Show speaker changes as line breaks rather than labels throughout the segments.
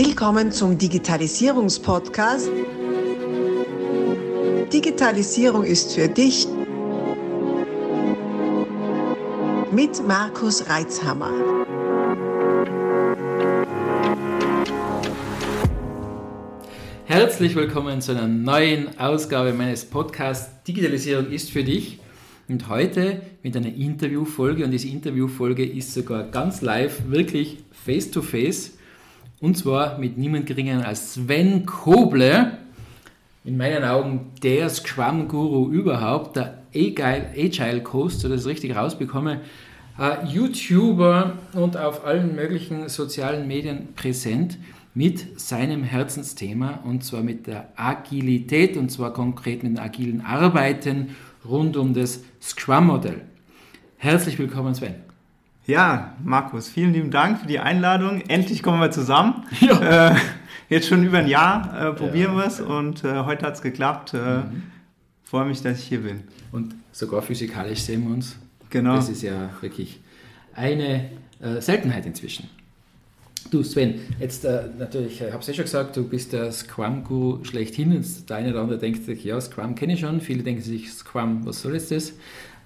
Willkommen zum Digitalisierungspodcast. Digitalisierung ist für dich mit Markus Reitzhammer.
Herzlich willkommen zu einer neuen Ausgabe meines Podcasts Digitalisierung ist für dich. Und heute mit einer Interviewfolge und diese Interviewfolge ist sogar ganz live, wirklich face to face. Und zwar mit niemand geringeren als Sven Koble. In meinen Augen der Scrum-Guru überhaupt, der Agile Coast, so dass es richtig rausbekomme. YouTuber und auf allen möglichen sozialen Medien präsent mit seinem Herzensthema und zwar mit der Agilität und zwar konkret mit den agilen Arbeiten rund um das Scrum-Modell. Herzlich willkommen, Sven.
Ja, Markus, vielen lieben Dank für die Einladung. Endlich kommen wir zusammen. Ja. Äh, jetzt schon über ein Jahr äh, probieren ja, wir es und äh, heute hat es geklappt. Äh, mhm. Freue mich, dass ich hier bin.
Und sogar physikalisch sehen wir uns. Genau. Das ist ja wirklich eine äh, Seltenheit inzwischen. Du Sven, jetzt äh, natürlich, ich habe es ja schon gesagt, du bist der Scrum-Guru schlechthin. Der eine oder andere denkt sich, ja, Scrum kenne ich schon. Viele denken sich, Scrum, was soll jetzt das?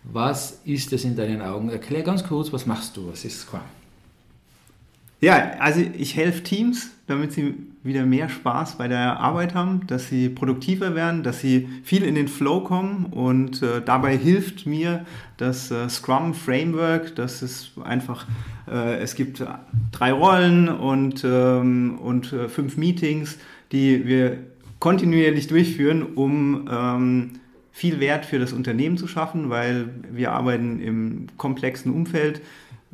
Was ist das in deinen Augen? Erklär ganz kurz, was machst du? Was ist Scrum?
Ja, also ich helfe Teams, damit sie wieder mehr Spaß bei der Arbeit haben, dass sie produktiver werden, dass sie viel in den Flow kommen und äh, dabei hilft mir das äh, Scrum Framework, das ist einfach, äh, es gibt drei Rollen und, ähm, und äh, fünf Meetings, die wir kontinuierlich durchführen, um ähm, viel Wert für das Unternehmen zu schaffen, weil wir arbeiten im komplexen Umfeld.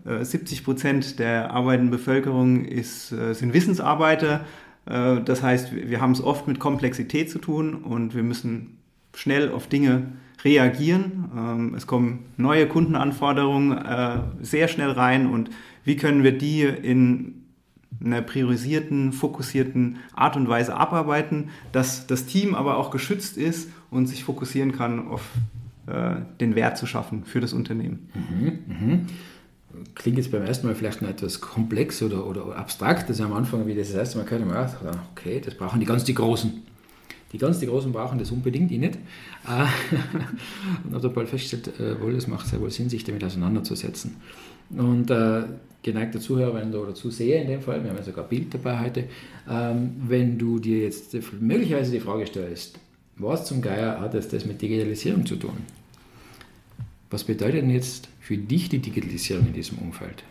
70 äh, Prozent der arbeitenden Bevölkerung ist, äh, sind Wissensarbeiter. Äh, das heißt, wir haben es oft mit Komplexität zu tun und wir müssen schnell auf Dinge reagieren. Ähm, es kommen neue Kundenanforderungen sehr schnell rein und wie können wir die in einer priorisierten, fokussierten Art und Weise abarbeiten, dass das Team aber auch geschützt ist und sich fokussieren kann auf äh, den Wert zu schaffen für das Unternehmen. Mhm,
mh. Klingt jetzt beim ersten Mal vielleicht noch etwas komplex oder, oder abstrakt, dass am Anfang, wie das das erste Mal gehört habe, gedacht, okay, das brauchen die ganz die Großen. Die ganz die Großen brauchen das unbedingt, ich nicht. Äh, und habe bald festgestellt, äh, wohl, es macht sehr wohl Sinn, sich damit auseinanderzusetzen. Und äh, geneigter Zuhörer oder Zuseher in dem Fall, wir haben ja sogar Bild dabei heute, ähm, wenn du dir jetzt möglicherweise die Frage stellst, was zum Geier hat das, das mit Digitalisierung zu tun? Was bedeutet denn jetzt für dich die Digitalisierung in diesem Umfeld?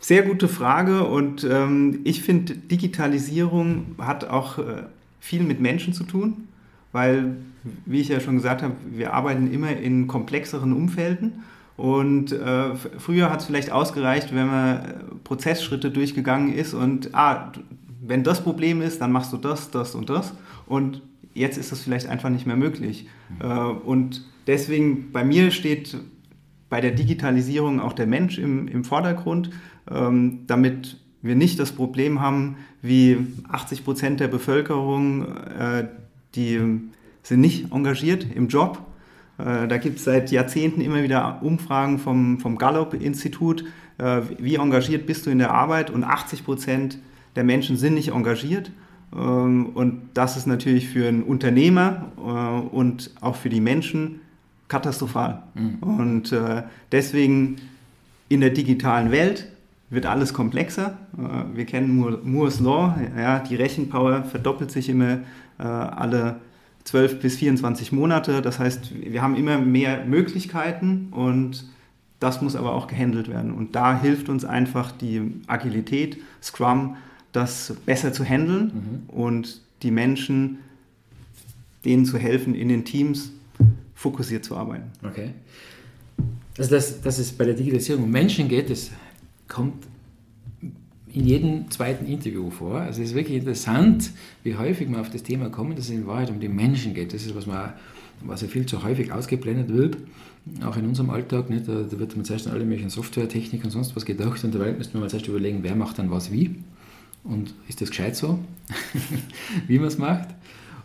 Sehr gute Frage und ähm, ich finde, Digitalisierung hat auch äh, viel mit Menschen zu tun, weil, wie ich ja schon gesagt habe, wir arbeiten immer in komplexeren Umfelden und äh, früher hat es vielleicht ausgereicht, wenn man äh, Prozessschritte durchgegangen ist und, ah, wenn das Problem ist, dann machst du das, das und das. Und jetzt ist das vielleicht einfach nicht mehr möglich. Mhm. Äh, und deswegen, bei mir steht bei der Digitalisierung auch der Mensch im, im Vordergrund, ähm, damit wir nicht das Problem haben, wie 80 Prozent der Bevölkerung, äh, die sind nicht engagiert im Job da gibt es seit Jahrzehnten immer wieder Umfragen vom, vom Gallup-Institut, äh, wie engagiert bist du in der Arbeit und 80 Prozent der Menschen sind nicht engagiert. Ähm, und das ist natürlich für einen Unternehmer äh, und auch für die Menschen katastrophal. Mhm. Und deswegen in der digitalen Welt wird alles komplexer. Wir kennen Moore's Law, ja, die Rechenpower verdoppelt sich immer alle 12 bis 24 Monate. Das heißt, wir haben immer mehr Möglichkeiten und das muss aber auch gehandelt werden. Und da hilft uns einfach die Agilität, Scrum, das besser zu handeln mhm. und die Menschen, denen zu helfen, in den Teams fokussiert zu arbeiten.
Okay. Also, dass, dass es bei der Digitalisierung um Menschen geht, das kommt in jedem zweiten Interview vor. Also es ist wirklich interessant, wie häufig man auf das Thema kommt, dass es in Wahrheit um die Menschen geht. Das ist, was, man, was ja viel zu häufig ausgeblendet wird, auch in unserem Alltag. Nicht? Da, da wird man zuerst an alle möglichen Softwaretechnik und sonst was gedacht und dabei müsste man zuerst überlegen, wer macht dann was wie und ist das gescheit so, wie man es macht.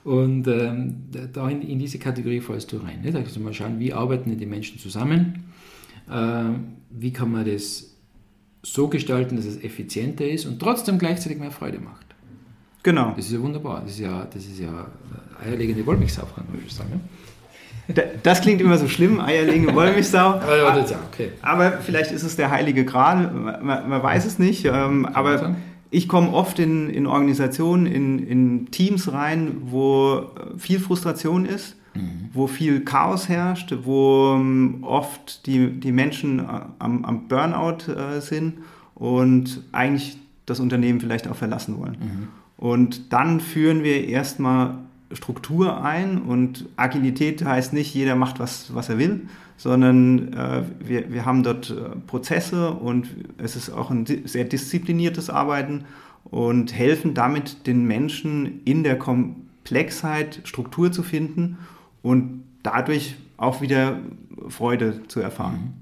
Und ähm, da in, in, diese Kategorie fallst du rein. Nicht? Also mal schauen, wie arbeiten die Menschen zusammen, äh, wie kann man das so gestalten, dass es effizienter ist und trotzdem gleichzeitig mehr Freude macht.
Genau.
Das ist ja wunderbar. Das ist ja, das ist ja eierlegende Wollmilchsau, kann man sagen. Ne?
Das klingt immer so schlimm, eierlegende Wollmilchsau.
Aber, okay.
vielleicht ist es der heilige Gral, man, man weiß es nicht. Ähm, aber ich komme oft in, in Organisationen, in, in Teams rein, wo viel Frustration ist, mhm. wo viel Chaos herrscht, wo um, oft die, die Menschen am, am Burnout äh, sind und eigentlich das Unternehmen vielleicht auch verlassen wollen. Mhm. Und dann führen wir erstmal Struktur ein und Agilität heißt nicht, jeder macht was, was er will, sondern äh, wir, wir haben dort äh, Prozesse und es ist auch ein sehr diszipliniertes Arbeiten und helfen damit den Menschen in der Komplexheit Struktur zu finden und dadurch auch wieder Freude zu erfahren. Mhm.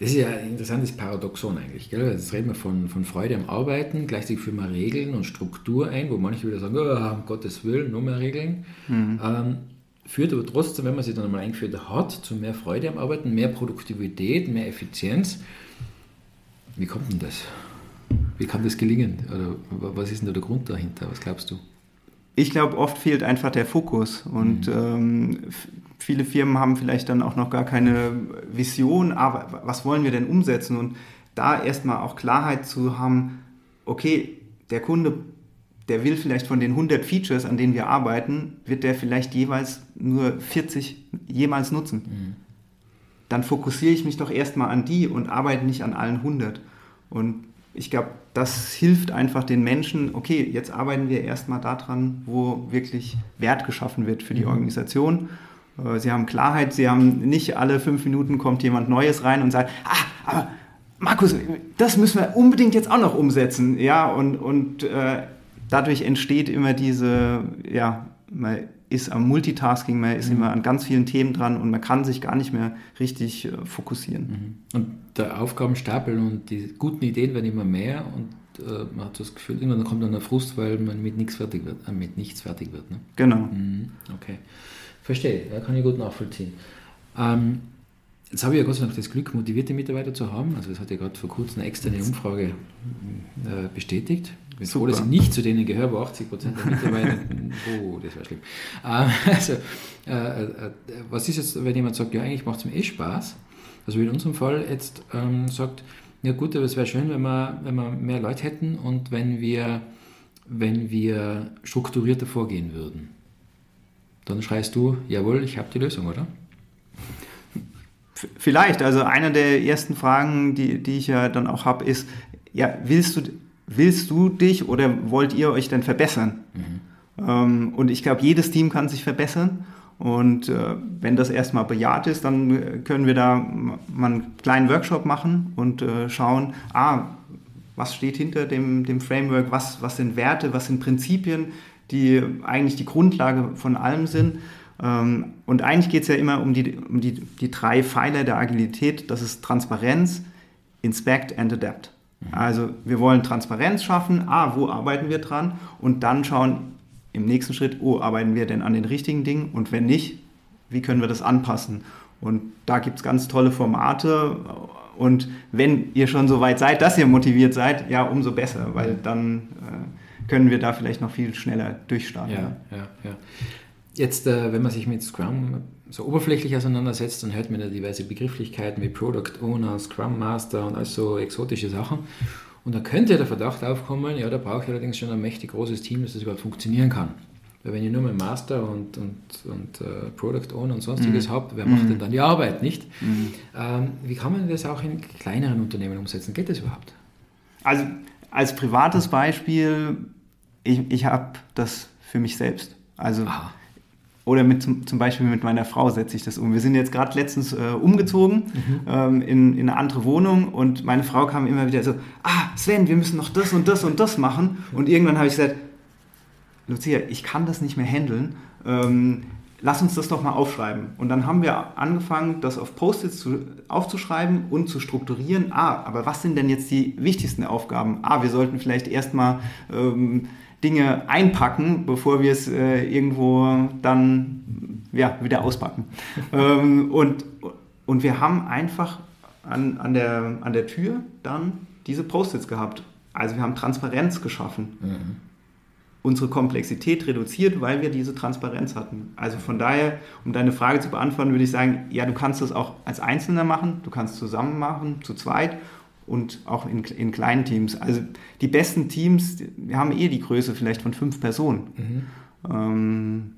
Das ist ja ein interessantes Paradoxon eigentlich. Gell? Jetzt reden wir von, von Freude am Arbeiten, gleichzeitig führen wir Regeln und Struktur ein, wo manche wieder sagen, oh, um Gottes Willen, nur mehr Regeln. Mhm. Ähm, führt aber trotzdem, wenn man sie dann einmal eingeführt hat, zu mehr Freude am Arbeiten, mehr Produktivität, mehr Effizienz. Wie kommt denn das? Wie kann das gelingen? Oder was ist denn da der Grund dahinter? Was glaubst du?
Ich glaube, oft fehlt einfach der Fokus und mhm. ähm, viele Firmen haben vielleicht dann auch noch gar keine Vision, aber was wollen wir denn umsetzen? Und da erstmal auch Klarheit zu haben, okay, der Kunde, der will vielleicht von den 100 Features, an denen wir arbeiten, wird der vielleicht jeweils nur 40 jemals nutzen. Mhm. Dann fokussiere ich mich doch erstmal an die und arbeite nicht an allen 100. Und ich glaube, das hilft einfach den Menschen, okay, jetzt arbeiten wir erstmal daran, wo wirklich Wert geschaffen wird für die mhm. Organisation. Äh, sie haben Klarheit, sie haben nicht alle fünf Minuten kommt jemand Neues rein und sagt, ah, aber Markus, das müssen wir unbedingt jetzt auch noch umsetzen. Ja, und, und äh, dadurch entsteht immer diese, ja, man ist am Multitasking, man ist mhm. immer an ganz vielen Themen dran und man kann sich gar nicht mehr richtig äh, fokussieren.
Mhm. Und der Aufgabenstapel und die guten Ideen werden immer mehr und äh, man hat das Gefühl, irgendwann kommt dann der Frust, weil man mit nichts fertig wird. Äh, mit nichts fertig wird ne?
Genau.
Mhm. Okay. Verstehe, ja, kann ich gut nachvollziehen. Ähm, Jetzt habe ich ja Gott sei Dank das Glück, motivierte Mitarbeiter zu haben. Also das hat ja gerade vor kurzem eine externe Umfrage äh, bestätigt. Bin froh, dass ich nicht zu denen gehöre, wo 80 Prozent der Mitarbeiter. oh, das wäre schlimm. Ähm, also, äh, äh, was ist jetzt, wenn jemand sagt, ja, eigentlich macht es mir eh Spaß? Also wie in unserem Fall jetzt ähm, sagt, ja gut, aber es wäre schön, wenn wir, wenn wir mehr Leute hätten und wenn wir, wenn wir strukturierter vorgehen würden. Dann schreist du, jawohl, ich habe die Lösung, oder?
Vielleicht, also eine der ersten Fragen, die, die ich ja dann auch habe, ist, ja, willst du, willst du dich oder wollt ihr euch denn verbessern? Mhm. Ähm, und ich glaube, jedes Team kann sich verbessern. Und äh, wenn das erstmal bejaht ist, dann können wir da mal einen kleinen Workshop machen und äh, schauen, ah, was steht hinter dem, dem Framework, was, was sind Werte, was sind Prinzipien, die eigentlich die Grundlage von allem sind. Ähm, und eigentlich geht es ja immer um, die, um die, die drei Pfeiler der Agilität. Das ist Transparenz, Inspect and Adapt. Also wir wollen Transparenz schaffen, ah, wo arbeiten wir dran? Und dann schauen im nächsten Schritt, oh, arbeiten wir denn an den richtigen Dingen? Und wenn nicht, wie können wir das anpassen? Und da gibt es ganz tolle Formate. Und wenn ihr schon so weit seid, dass ihr motiviert seid, ja, umso besser, weil dann äh, können wir da vielleicht noch viel schneller durchstarten.
Ja, ja, ja. Jetzt, äh, wenn man sich mit Scrum so oberflächlich auseinandersetzt, dann hört man ja diverse Begrifflichkeiten wie Product Owner, Scrum Master und all so exotische Sachen. Und da könnte der Verdacht aufkommen, ja, da brauche ich allerdings schon ein mächtig großes Team, dass das überhaupt funktionieren kann. Weil wenn ich nur mal Master und, und, und uh, Product Owner und sonstiges mhm. habe, wer macht mhm. denn dann die Arbeit, nicht? Mhm. Ähm, wie kann man das auch in kleineren Unternehmen umsetzen? Geht das überhaupt?
Also als privates Beispiel, ich, ich habe das für mich selbst. Also Aha. Oder mit, zum Beispiel mit meiner Frau setze ich das um. Wir sind jetzt gerade letztens äh, umgezogen mhm. ähm, in, in, eine andere Wohnung und meine Frau kam immer wieder so, ah Sven, wir müssen noch das und das und das machen. Und irgendwann habe ich gesagt, Lucia, ich kann das nicht mehr handeln. Ähm, lass uns das doch mal aufschreiben. Und dann haben wir angefangen, das auf Post-its aufzuschreiben und zu strukturieren. Ah, aber was sind denn jetzt die wichtigsten Aufgaben? Ah, wir sollten vielleicht erstmal... Ähm, Dinge einpacken, bevor wir es äh, irgendwo dann ja, wieder auspacken. ähm, und, und wir haben einfach an, an, der, an der Tür dann diese Post-its gehabt. Also wir haben Transparenz geschaffen.
Mhm.
Unsere Komplexität reduziert, weil wir diese Transparenz hatten. Also von daher, um deine Frage zu beantworten, würde ich sagen, ja, du kannst das auch als Einzelner machen, du kannst zusammen machen, zu zweit und auch in, in kleinen Teams. Also die besten Teams, wir haben eh die Größe vielleicht von fünf Personen.
Mhm.
Ähm,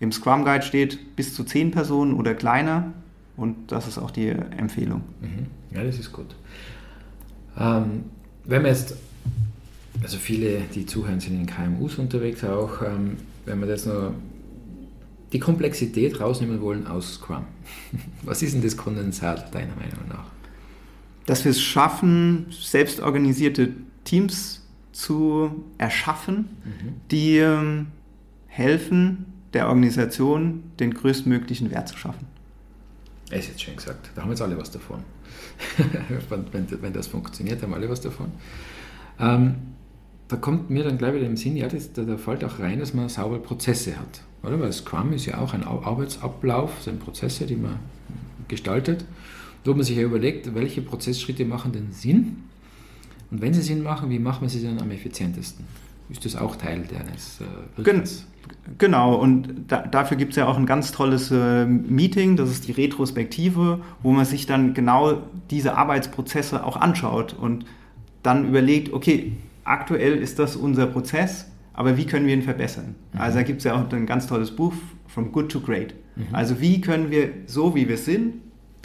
Im Scrum Guide steht bis zu zehn Personen oder kleiner und das ist auch die Empfehlung.
Mhm. Ja, das ist gut. Ähm, wenn man jetzt, also viele, die zuhören, sind in KMUs unterwegs auch, ähm, wenn wir jetzt noch die Komplexität rausnehmen wollen aus Scrum, was ist denn das Kondensat deiner Meinung nach?
Dass wir es schaffen, selbstorganisierte Teams zu erschaffen,
Mhm.
die ähm, helfen, der Organisation den größtmöglichen Wert zu schaffen.
Er ist jetzt schön gesagt. Da haben jetzt alle was davon. wenn, wenn, wenn das funktioniert, haben alle was davon. Ähm, da kommt mir dann gleich wieder im Sinn, ja, das, da, da fällt auch rein, dass man saubere Prozesse hat. Oder? Weil Scrum ist ja auch ein Au- Arbeitsablauf, das sind Prozesse, die man gestaltet, wo man sich ja überlegt, welche Prozessschritte machen denn Sinn? Und wenn sie Sinn machen, wie macht man sie dann am effizientesten? Ist das auch Teil deines äh, Wirkens?
Genau, und da, dafür gibt es ja auch ein ganz tolles äh, Meeting, das ist die Retrospektive, wo man sich dann genau diese Arbeitsprozesse auch anschaut und dann überlegt, okay, aktuell ist das unser Prozess, aber wie können wir ihn verbessern? Also da gibt es ja auch ein ganz tolles Buch, From Good to Great. Also wie können wir so, wie wir sind,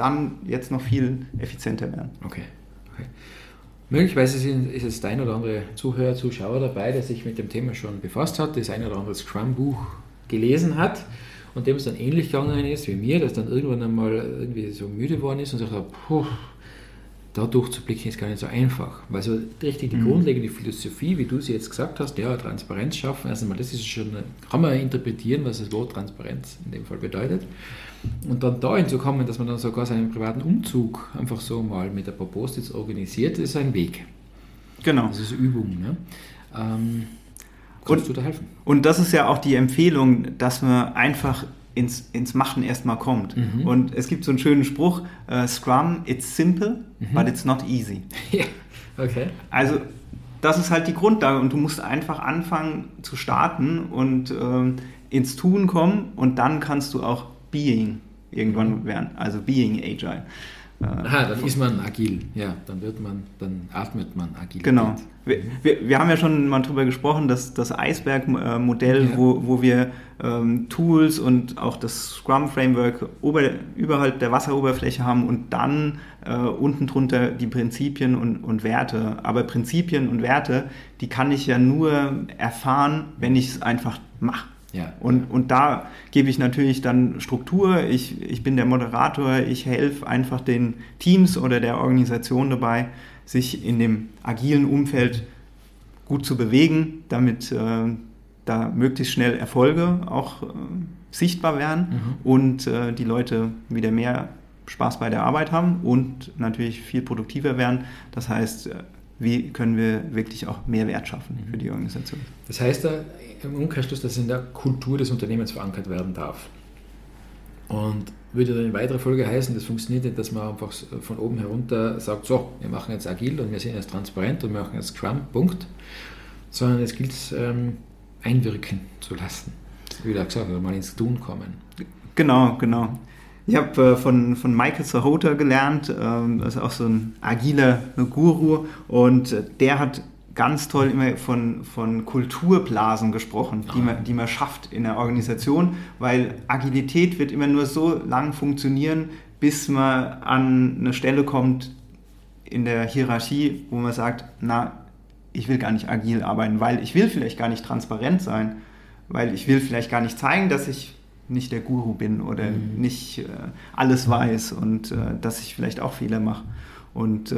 dann jetzt noch viel effizienter werden?
Okay. okay. Möglicherweise ist jetzt ein oder andere Zuhörer, Zuschauer dabei, der sich mit dem Thema schon befasst hat, das ein oder andere Scrum-Buch gelesen hat und dem es dann ähnlich gegangen ist wie mir, dass dann irgendwann einmal irgendwie so müde geworden ist und sagt, puh, da durchzublicken ist gar nicht so einfach. Weil so richtig die grundlegende Philosophie, wie du sie jetzt gesagt hast, ja, Transparenz schaffen, erst einmal, das ist schon, kann man interpretieren, was das Wort Transparenz in dem Fall bedeutet. Und dann dahin zu kommen, dass man dann sogar seinen privaten Umzug einfach so mal mit ein paar Post-its organisiert, ist ein Weg.
Genau.
Das ist Übung. Ne? Ähm, kannst du da helfen?
Und das ist ja auch die Empfehlung, dass man einfach ins, ins Machen erstmal kommt.
Mhm.
Und es gibt so einen schönen Spruch, äh, Scrum, it's simple,
Mhm.
but it's not easy.
ja, okay.
Also das ist halt die Grundlage und du musst einfach anfangen zu starten und ähm, ins Tun kommen und dann kannst du auch Being irgendwann werden, also Being Agile.
Aha, dann ist man agil. Ja, dann wird man, dann atmet man agil.
Genau. Wir, wir, wir haben ja schon mal drüber gesprochen, dass das Eisberg-Modell,
Ja.
wo, wo wir ähm, Tools und auch das Scrum-Framework ober, überhalb der Wasseroberfläche haben und dann äh, unten drunter die Prinzipien und, und Werte. Aber Prinzipien und Werte, die kann ich ja nur erfahren, wenn ich es einfach mache.
Ja.
Und, und da gebe ich natürlich dann Struktur, ich, ich bin der Moderator, ich helfe einfach den Teams oder der Organisation dabei, sich in dem agilen Umfeld gut zu bewegen, damit äh, da möglichst schnell Erfolge auch äh, sichtbar werden
Mhm.
und äh, die Leute wieder mehr Spaß bei der Arbeit haben und natürlich viel produktiver werden. Das heißt, äh, wie können wir wirklich auch mehr Wert schaffen für die Organisation?
Das heißt im Umkehrschluss, dass es in der Kultur des Unternehmens verankert werden darf. Und würde dann in weiterer Folge heißen, das funktioniert nicht, dass man einfach von oben herunter sagt, so, wir machen jetzt agil und wir sind jetzt transparent und wir machen jetzt Scrum, Punkt. Sondern es gilt es ähm, einwirken zu lassen. Wie gesagt hast, mal ins Tun kommen.
Genau, genau. Ich habe äh, von, von Michael Sahota gelernt, ähm, das ist auch so ein agiler Guru. Und äh, der hat ganz toll immer von, von Kulturblasen gesprochen, die man, die man schafft in der Organisation, weil Agilität wird immer nur so lang funktionieren, bis man an eine Stelle kommt in der Hierarchie, wo man sagt, na, ich will gar nicht agil arbeiten, weil ich will vielleicht gar nicht transparent sein, weil ich will vielleicht gar nicht zeigen, dass ich nicht der Guru bin oder
Mhm.
nicht äh, alles weiß und äh, dass ich vielleicht auch Fehler mache. Und äh,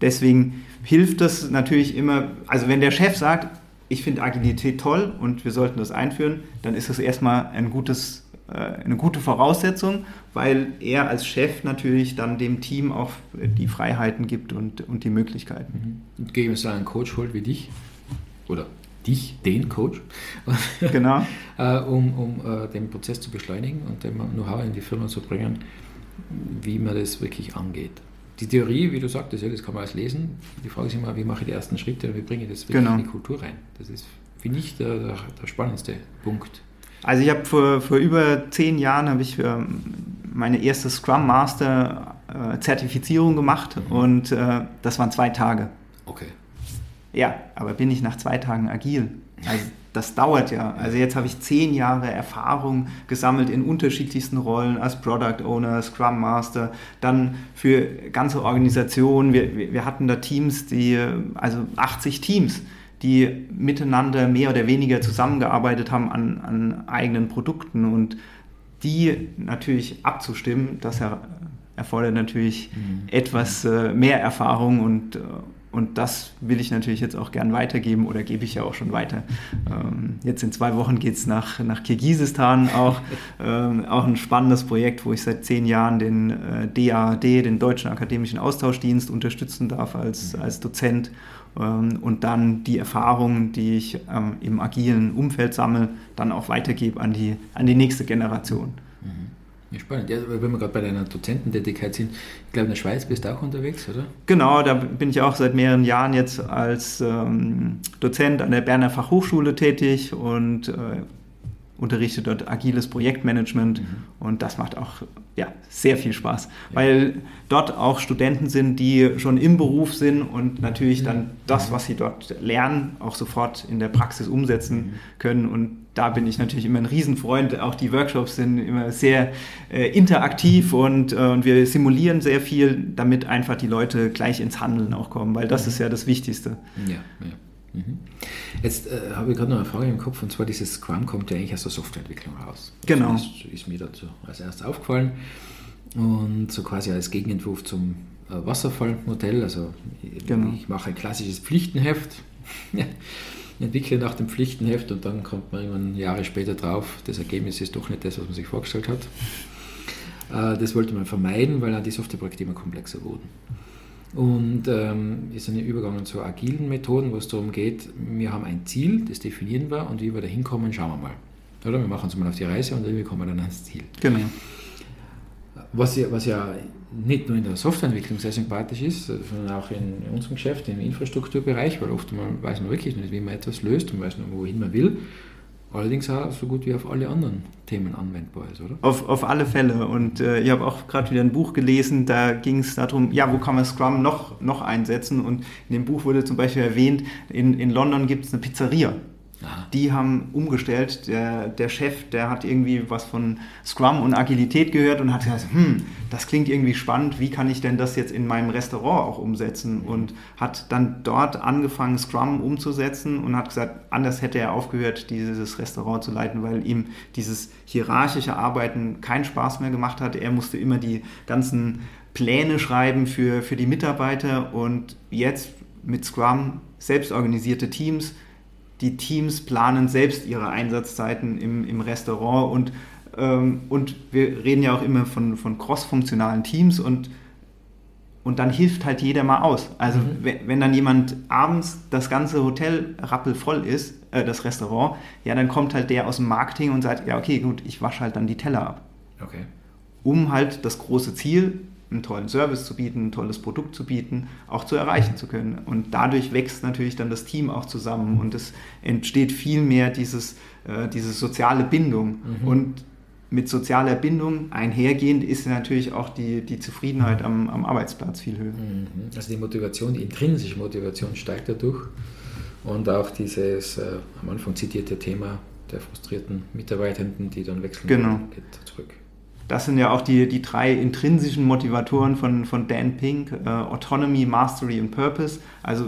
deswegen hilft das natürlich immer, also wenn der Chef sagt, ich finde Agilität toll und wir sollten das einführen, dann ist das erstmal ein gutes, äh, eine gute Voraussetzung, weil er als Chef natürlich dann dem Team auch die Freiheiten gibt und, und die Möglichkeiten.
Und gegen so einen Coach holt wie dich, oder dich, den Coach,
Genau.
äh, um, um äh, den Prozess zu beschleunigen und dem Know-how in die Firma zu bringen, wie man das wirklich angeht. die Theorie, wie du sagtest, ja, das kann man alles lesen. Die Frage ist immer, wie mache ich die ersten Schritte und wie bringe ich das wirklich
Genau.
in die Kultur rein? Das ist, finde ich, der, der, der spannendste Punkt.
Also ich habe vor, vor über zehn Jahren habe ich ähm, meine erste Scrum Master äh, Zertifizierung gemacht und äh, das waren zwei Tage. Ja, aber bin ich nach zwei Tagen agil? Also das dauert ja. Also jetzt habe ich zehn Jahre Erfahrung gesammelt in unterschiedlichsten Rollen als Product Owner, Scrum Master, dann für ganze Organisationen. Wir, wir hatten da Teams, die, also 80 Teams, die miteinander mehr oder weniger zusammengearbeitet haben an, an eigenen Produkten und die natürlich abzustimmen, das er, erfordert natürlich etwas äh, mehr Erfahrung und, äh, und das will ich natürlich jetzt auch gern weitergeben oder gebe ich ja auch schon weiter. Ähm, jetzt in zwei Wochen geht es nach, nach Kirgisistan auch, ähm, auch ein spannendes Projekt, wo ich seit zehn Jahren den äh, DAAD, den Deutschen Akademischen Austauschdienst, unterstützen darf als, als Dozent ähm, und dann die Erfahrungen, die ich ähm, im agilen Umfeld sammle, dann auch weitergebe an die, an die nächste Generation.
Ja, spannend. Ja, wenn wir gerade bei deiner Dozententätigkeit sind, ich glaube, in der Schweiz bist du auch unterwegs, oder?
Genau, da bin ich auch seit mehreren Jahren jetzt als ähm, Dozent an der Berner Fachhochschule tätig und äh, unterrichte dort agiles Projektmanagement. Und das macht auch ja, sehr viel Spaß, weil dort auch Studenten sind, die schon im Beruf sind und natürlich dann das, was sie dort lernen, auch sofort in der Praxis umsetzen können. Und da bin ich natürlich immer ein Riesenfreund. Auch die Workshops sind immer sehr äh, interaktiv und, äh, und wir simulieren sehr viel, damit einfach die Leute gleich ins Handeln auch kommen, weil das ist ja das Wichtigste.
Ja, ja. Mhm. Jetzt äh, habe ich gerade noch eine Frage im Kopf und zwar dieses Scrum kommt ja eigentlich aus der Softwareentwicklung raus.
Genau.
Das ist mir dazu als erstes aufgefallen und so quasi als Gegenentwurf zum äh, Wasserfallmodell. Also ich,
Genau.
ich mache ein klassisches Pflichtenheft, entwickle nach dem Pflichtenheft und dann kommt man irgendwann Jahre später drauf, das Ergebnis ist doch nicht das, was man sich vorgestellt hat. Äh, Das wollte man vermeiden, weil dann die Softwareprojekte immer komplexer wurden. Und ähm, ist dann übergegangen zu agilen Methoden, wo es darum geht, wir haben ein Ziel, das definieren wir und wie wir da hinkommen, schauen wir mal. Oder wir machen uns mal auf die Reise und irgendwie kommen wir dann ans Ziel.
Genau.
Was ja, was ja nicht nur in der Softwareentwicklung sehr sympathisch ist, sondern auch in unserem Geschäft, im Infrastrukturbereich, weil oft mal weiß man wirklich nicht, wie man etwas löst und weiß nur, wohin man will. Allerdings auch so gut wie auf alle anderen Themen anwendbar ist, oder?
Auf, auf alle Fälle. Und äh, ich habe auch gerade wieder ein Buch gelesen, da ging es darum, ja, wo kann man Scrum noch, noch einsetzen? Und in dem Buch wurde zum Beispiel erwähnt, in, in London gibt es eine Pizzeria.
Aha.
Die haben umgestellt. Der, der Chef, der hat irgendwie was von Scrum und Agilität gehört und hat gesagt, hm, das klingt irgendwie spannend, wie kann ich denn das jetzt in meinem Restaurant auch umsetzen? Und hat dann dort angefangen, Scrum umzusetzen und hat gesagt, anders hätte er aufgehört, dieses Restaurant zu leiten, weil ihm dieses hierarchische Arbeiten keinen Spaß mehr gemacht hat. Er musste immer die ganzen Pläne schreiben für, für die Mitarbeiter und jetzt mit Scrum selbstorganisierte Teams, die Teams planen selbst ihre Einsatzzeiten im, im Restaurant und, ähm, und wir reden ja auch immer von, von cross-funktionalen Teams und, und dann hilft halt jeder mal aus. Also
Mhm.
wenn, wenn dann jemand abends das ganze Hotel rappelvoll ist, äh, das Restaurant, ja, dann kommt halt der aus dem Marketing und sagt, ja, okay, gut, ich wasche halt dann die Teller ab
Okay.
um halt das große Ziel, einen tollen Service zu bieten, ein tolles Produkt zu bieten, auch zu erreichen zu können. Und dadurch wächst natürlich dann das Team auch zusammen und es entsteht viel mehr dieses, äh, diese soziale Bindung. Und mit sozialer Bindung einhergehend ist natürlich auch die, die Zufriedenheit am, am Arbeitsplatz viel höher.
Mhm. Also die Motivation, die intrinsische Motivation steigt dadurch. Und auch dieses äh, am Anfang zitierte Thema der frustrierten Mitarbeitenden, die dann wechseln,
Genau.
geht zurück.
Das sind ja auch die, die drei intrinsischen Motivatoren von, von Dan Pink, äh, Autonomy, Mastery und Purpose. Also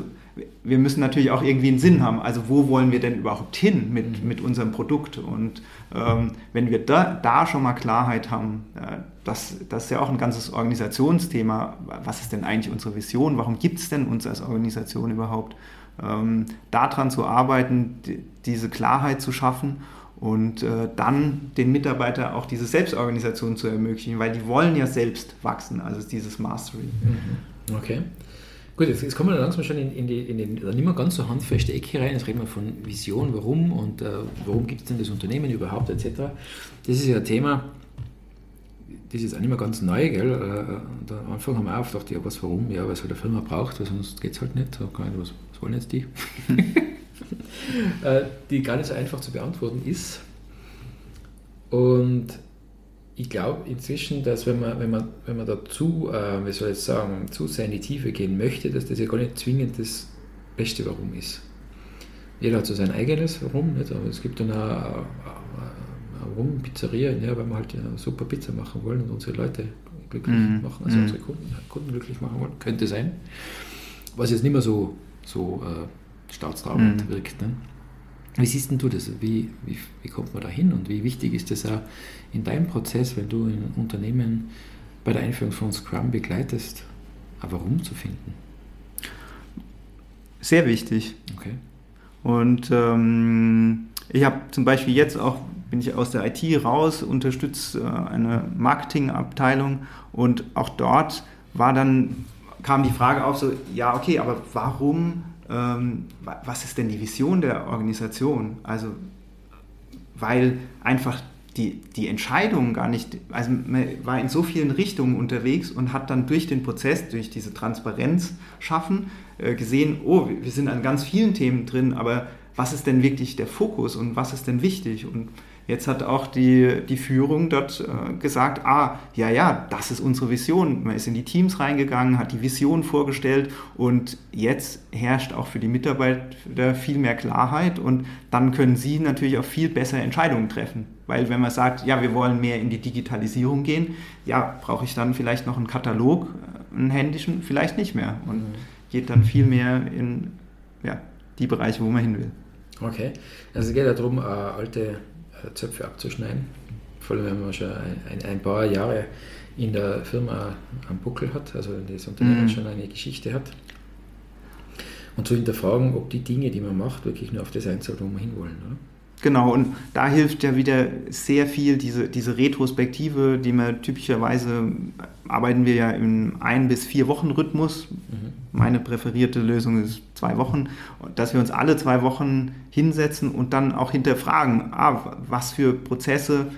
wir müssen natürlich auch irgendwie einen Sinn haben. Also wo wollen wir denn überhaupt hin mit, mit unserem Produkt? Und ähm, wenn wir da, da schon mal Klarheit haben, äh, das, das ist ja auch ein ganzes Organisationsthema. Was ist denn eigentlich unsere Vision? Warum gibt es denn uns als Organisation überhaupt? Ähm, daran zu arbeiten, die, diese Klarheit zu schaffen und äh, dann den Mitarbeiter auch diese Selbstorganisation zu ermöglichen, weil die wollen ja selbst wachsen, also dieses Mastery.
Okay. Gut, jetzt, jetzt kommen wir langsam schon in, in, die, in den, nicht mehr ganz so handfeste Ecke rein. Jetzt reden wir von Vision, warum und äh, warum gibt es denn das Unternehmen überhaupt etc. Das ist ja ein Thema, das ist auch nicht mehr ganz neu, gell? Äh, und am Anfang haben wir auch gedacht, ja, was, warum? Ja, weil es halt eine Firma braucht, weil sonst geht es halt nicht. So, was, was wollen jetzt die? Äh, die gar nicht so einfach zu beantworten ist. Und ich glaube inzwischen, dass wenn man, wenn man, wenn man dazu, äh, wie soll ich sagen, zu sehr in die Tiefe gehen möchte, dass das ja gar nicht zwingend das beste Warum ist. Jeder hat so sein eigenes Warum, nicht? aber es gibt dann auch warum Pizzeria, ja, weil wir halt eine super Pizza machen wollen und unsere Leute glücklich mm. machen, also mm. unsere Kunden, Kunden, glücklich machen wollen, könnte sein. Was jetzt nicht mehr so, so äh, staatstragend mm. wirkt. Ne? Wie siehst denn du das? Wie, wie, wie kommt man da hin und wie wichtig ist das auch in deinem Prozess, wenn du ein Unternehmen bei der Einführung von Scrum begleitest, ein Warum zu finden?
Sehr wichtig.
Okay.
Und ähm, ich habe zum Beispiel jetzt auch bin ich aus der IT raus, unterstütze äh, eine Marketingabteilung und auch dort war dann, kam die Frage auf, so, ja, okay, aber warum, ähm, was ist denn die Vision der Organisation? Also, weil einfach die, die Entscheidung gar nicht, also man war in so vielen Richtungen unterwegs und hat dann durch den Prozess, durch diese Transparenz schaffen, äh, gesehen, oh, wir sind an ganz vielen Themen drin, aber was ist denn wirklich der Fokus und was ist denn wichtig? Und Jetzt hat auch die, die Führung dort äh, gesagt, ah, ja, ja, das ist unsere Vision. Man ist in die Teams reingegangen, hat die Vision vorgestellt und jetzt herrscht auch für die Mitarbeiter viel mehr Klarheit und dann können sie natürlich auch viel besser Entscheidungen treffen. Weil wenn man sagt, ja, wir wollen mehr in die Digitalisierung gehen, ja, brauche ich dann vielleicht noch einen Katalog, äh, einen händischen, vielleicht nicht mehr und mhm. geht dann viel mehr in ja, die Bereiche, wo man hin will.
Okay, also es geht ja darum, äh, alte Zöpfe abzuschneiden. Vor allem, wenn man schon ein, ein, paar Jahre in der Firma am Buckel hat, also das Unternehmen mhm. schon eine Geschichte hat. Und zu hinterfragen, ob die Dinge, die man macht, wirklich nur auf das einzahlt, wo wir hinwollen. Oder?
Genau, und da hilft ja wieder sehr viel diese, diese Retrospektive, die wir typischerweise arbeiten wir ja im ein bis vier Wochen Rhythmus. Mhm. Meine präferierte Lösung ist zwei Wochen, dass wir uns alle zwei Wochen hinsetzen und dann auch hinterfragen, ah, was für Prozesse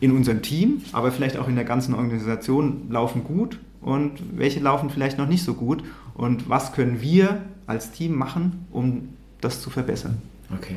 in unserem Team, aber vielleicht auch in der ganzen Organisation laufen gut und welche laufen vielleicht noch nicht so gut und was können wir als Team machen, um das zu verbessern.
Okay